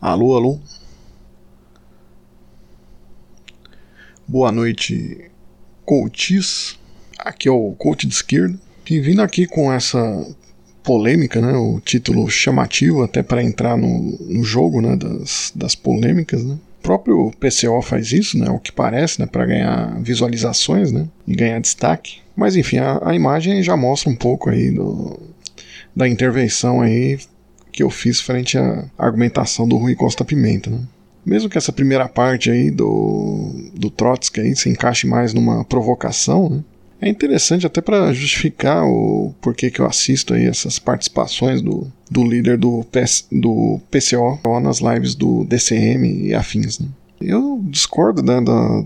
Alô, alô. Boa noite, coaches. Aqui é o coach de esquerda. E vindo aqui com essa polêmica, né, o título chamativo até para entrar no, no jogo né, das, das polêmicas. Né. O próprio PCO faz isso, né, o que parece, né, para ganhar visualizações né, e ganhar destaque. Mas enfim, a, a imagem já mostra um pouco aí do, da intervenção aí que eu fiz frente à argumentação do Rui Costa Pimenta. Né. Mesmo que essa primeira parte aí do, do Trotsky aí se encaixe mais numa provocação, né, é interessante até para justificar o porquê que eu assisto aí essas participações do, do líder do, PS, do PCO nas lives do DCM e afins. Né? Eu discordo né, da,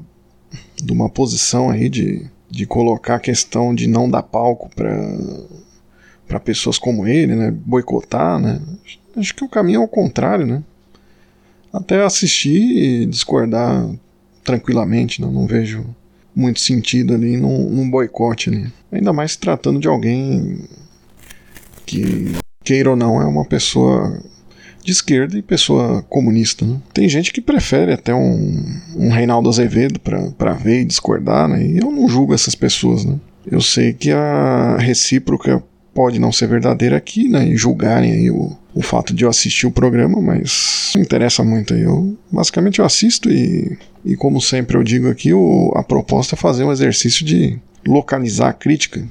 de uma posição aí de, de colocar a questão de não dar palco para pessoas como ele, né, boicotar. Né? Acho que o caminho é o contrário. Né? Até assistir e discordar tranquilamente, né? não vejo muito sentido ali num, num boicote ali. Ainda mais se tratando de alguém que, queira ou não, é uma pessoa de esquerda e pessoa comunista. Né? Tem gente que prefere até um, um Reinaldo Azevedo para ver e discordar, né? e eu não julgo essas pessoas. Né? Eu sei que a recíproca pode não ser verdadeira aqui, né, e julgarem aí o, o fato de eu assistir o programa, mas não interessa muito aí. Eu, basicamente eu assisto e, e como sempre eu digo aqui, o, a proposta é fazer um exercício de localizar a crítica,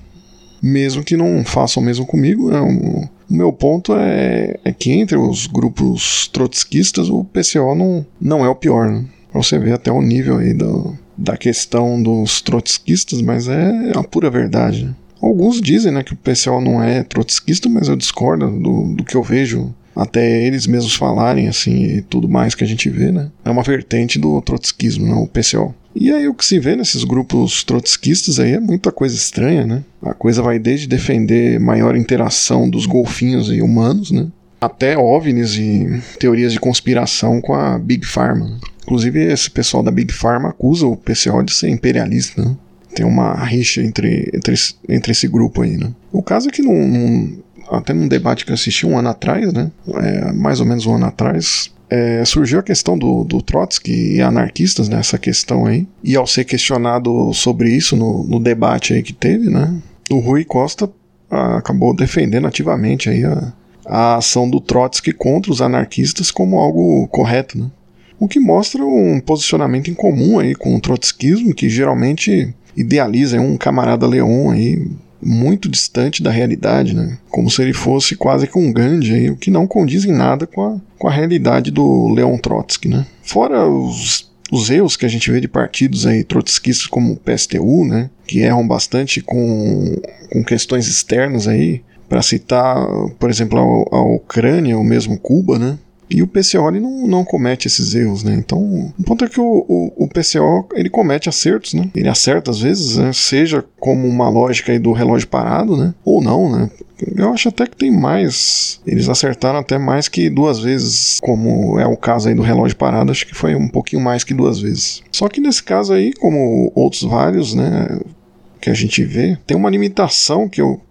mesmo que não façam mesmo comigo. Né, o, o meu ponto é, é, que entre os grupos trotskistas o PCO não, não é o pior, né? Pra você ver até o nível aí do, da questão dos trotskistas, mas é a pura verdade. Né? Alguns dizem né, que o PCO não é trotskista, mas eu discordo do, do que eu vejo até eles mesmos falarem assim e tudo mais que a gente vê, né? É uma vertente do trotskismo, não o PCO. E aí o que se vê nesses grupos trotskistas aí é muita coisa estranha, né? A coisa vai desde defender maior interação dos golfinhos e humanos, né? Até OVNIs e teorias de conspiração com a Big Pharma. Inclusive esse pessoal da Big Pharma acusa o PCO de ser imperialista, né? Tem uma rixa entre, entre, entre esse grupo aí, né? O caso é que até num debate que eu assisti um ano atrás, né? É, mais ou menos um ano atrás, é, surgiu a questão do, do Trotsky e anarquistas nessa né, questão aí. E ao ser questionado sobre isso no, no debate aí que teve, né? O Rui Costa a, acabou defendendo ativamente aí a, a ação do Trotsky contra os anarquistas como algo correto, né? O que mostra um posicionamento em comum aí com o trotskismo, que geralmente idealiza um camarada Leon aí muito distante da realidade, né? Como se ele fosse quase que um Gandhi, aí, o que não condiz em nada com a, com a realidade do Leon Trotsky, né? Fora os, os erros que a gente vê de partidos aí trotskistas como o PSTU, né? Que erram bastante com, com questões externas aí, para citar, por exemplo, a, a Ucrânia ou mesmo Cuba, né? E o PCO ele não, não comete esses erros, né? Então, o ponto é que o, o, o PCO ele comete acertos, né? Ele acerta às vezes, né? seja como uma lógica aí do relógio parado, né? Ou não, né? Eu acho até que tem mais. Eles acertaram até mais que duas vezes, como é o caso aí do relógio parado, acho que foi um pouquinho mais que duas vezes. Só que nesse caso aí, como outros vários, né? Que a gente vê, tem uma limitação que eu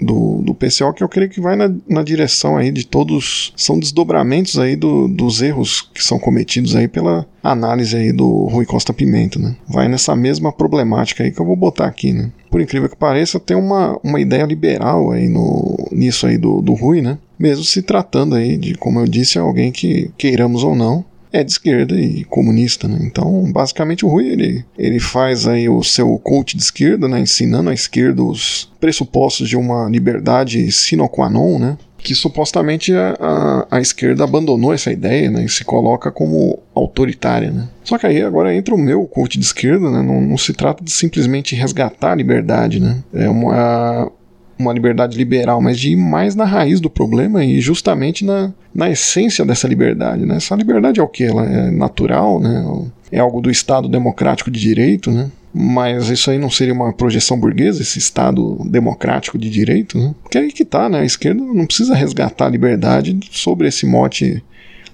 do, do PCO que eu creio que vai na, na direção aí de todos, são desdobramentos aí do, dos erros que são cometidos aí pela análise aí do Rui Costa Pimenta, né? Vai nessa mesma problemática aí que eu vou botar aqui, né? Por incrível que pareça, tem uma, uma ideia liberal aí no, nisso aí do, do Rui, né? Mesmo se tratando aí de, como eu disse, alguém que queiramos ou não, é de esquerda e comunista, né? Então, basicamente o Rui ele, ele faz aí o seu coach de esquerda, né? Ensinando à esquerda os pressupostos de uma liberdade sine qua non, né? Que supostamente a, a, a, esquerda abandonou essa ideia, né? E se coloca como autoritária, né? Só que aí agora entra o meu coach de esquerda, né? Não, não se trata de simplesmente resgatar a liberdade, né? É uma, uma liberdade liberal, mas de ir mais na raiz do problema e justamente na, na essência dessa liberdade. Né? Essa liberdade é o que? Ela é natural, né? é algo do Estado democrático de direito, né? mas isso aí não seria uma projeção burguesa, esse Estado democrático de direito? Né? Porque aí que tá, né? a esquerda não precisa resgatar a liberdade sobre esse mote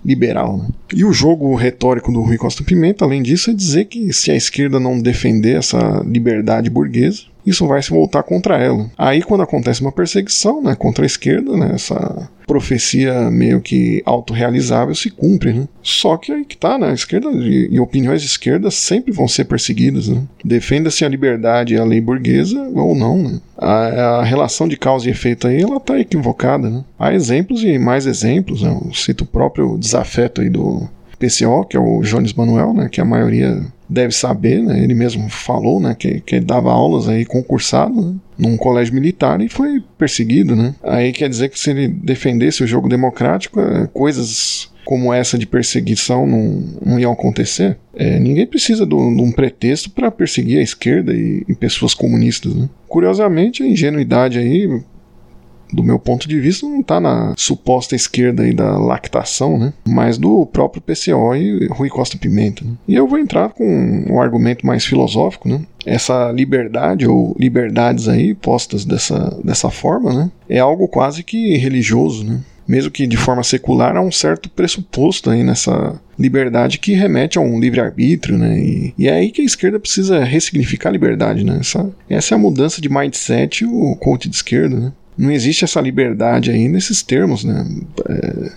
liberal. Né? E o jogo retórico do Rui Costa Pimenta, além disso, é dizer que se a esquerda não defender essa liberdade burguesa, isso vai se voltar contra ela. Aí quando acontece uma perseguição, né, contra a esquerda, né, essa profecia meio que autorrealizável se cumpre, né? Só que aí que tá, né? A esquerda e, opiniões de esquerda sempre vão ser perseguidas, né? Defenda-se a liberdade e a lei burguesa ou não, né? A, a, relação de causa e efeito aí, ela tá equivocada, né? Há exemplos e mais exemplos, né? Eu cito o próprio desafeto aí do PCO, que é o Jones Manuel, né? Que a maioria deve saber, né? Ele mesmo falou, né? Que, que ele dava aulas aí concursado, né? num colégio militar e foi perseguido, né? Aí quer dizer que se ele defendesse o jogo democrático, é, coisas como essa de perseguição não, não iam acontecer. É, ninguém precisa de um pretexto para perseguir a esquerda e, e pessoas comunistas. Né? Curiosamente, a ingenuidade aí do meu ponto de vista, não está na suposta esquerda aí da lactação, né? Mas do próprio PCO e Rui Costa Pimenta. Né? E eu vou entrar com um argumento mais filosófico, né? Essa liberdade ou liberdades aí postas dessa, dessa forma, né? É algo quase que religioso, né? mesmo que de forma secular, há um certo pressuposto aí nessa liberdade que remete a um livre-arbítrio, né? E, e, é aí que a esquerda precisa ressignificar a liberdade, né? Essa, essa é a mudança de mindset, o coach de esquerda, né? Não existe essa liberdade aí nesses termos, né? É,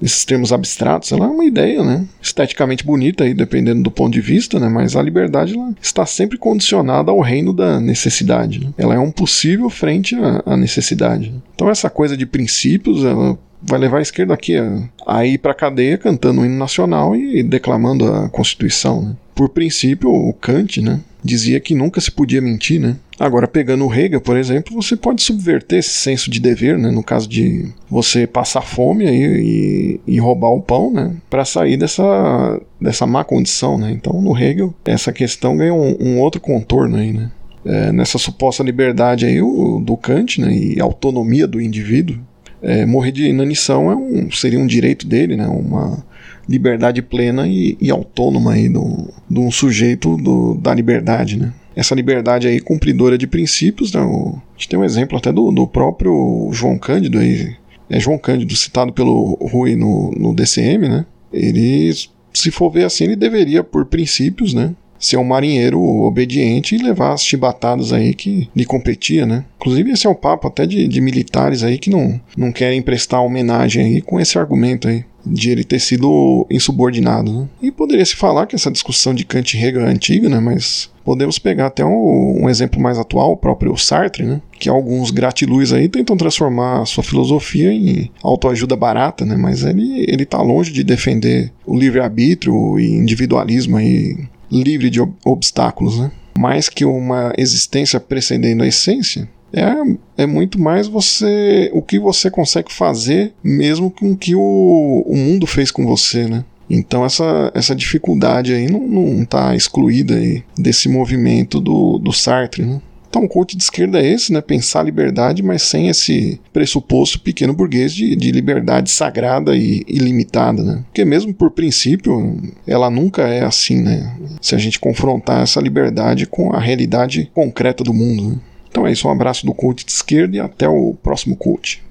nesses termos abstratos. Ela é uma ideia, né? Esteticamente bonita aí, dependendo do ponto de vista, né? Mas a liberdade ela está sempre condicionada ao reino da necessidade. Né? Ela é um possível frente à, à necessidade. Então essa coisa de princípios, ela vai levar a esquerda aqui a, a ir para cadeia cantando o hino nacional e declamando a Constituição. Né? Por princípio, o Kant né, dizia que nunca se podia mentir. Né? Agora, pegando o Hegel, por exemplo, você pode subverter esse senso de dever, né, no caso de você passar fome aí, e, e roubar o pão né, para sair dessa, dessa má condição. Né? Então, no Hegel, essa questão ganha um, um outro contorno aí, né? É, nessa suposta liberdade aí o, do Kant né, e autonomia do indivíduo, é, morrer de inanição é um, seria um direito dele, né? Uma liberdade plena e, e autônoma aí do, de um sujeito do, da liberdade, né? Essa liberdade aí cumpridora de princípios, né? O, a gente tem um exemplo até do, do próprio João Cândido aí, é João Cândido citado pelo Rui no, no DCM, né? Ele, se for ver assim, ele deveria, por princípios, né? Ser um marinheiro obediente e levar as chibatadas aí que lhe competia, né? Inclusive esse é o papo até de, de militares aí que não, não querem prestar homenagem aí com esse argumento aí de ele ter sido insubordinado. Né? E poderia se falar que essa discussão de Kant e Hegel é antiga, né? mas podemos pegar até um, um, exemplo mais atual, o próprio Sartre, né? que alguns gratiluz aí tentam transformar a sua filosofia em autoajuda barata, né? mas ele, ele tá longe de defender o livre-arbítrio e individualismo aí livre de obstáculos, né? Mais que uma existência precedendo a essência, é, é muito mais você o que você consegue fazer mesmo com o que o, o mundo fez com você, né? Então essa, essa dificuldade aí não está excluída aí desse movimento do, do Sartre, né? Então, o coach de esquerda é esse, né? Pensar a liberdade, mas sem esse pressuposto pequeno burguês de, de liberdade sagrada e ilimitada, né? Porque mesmo por princípio, ela nunca é assim, né? Se a gente confrontar essa liberdade com a realidade concreta do mundo, né? Então é isso, um abraço do coach de esquerda e até o próximo coach.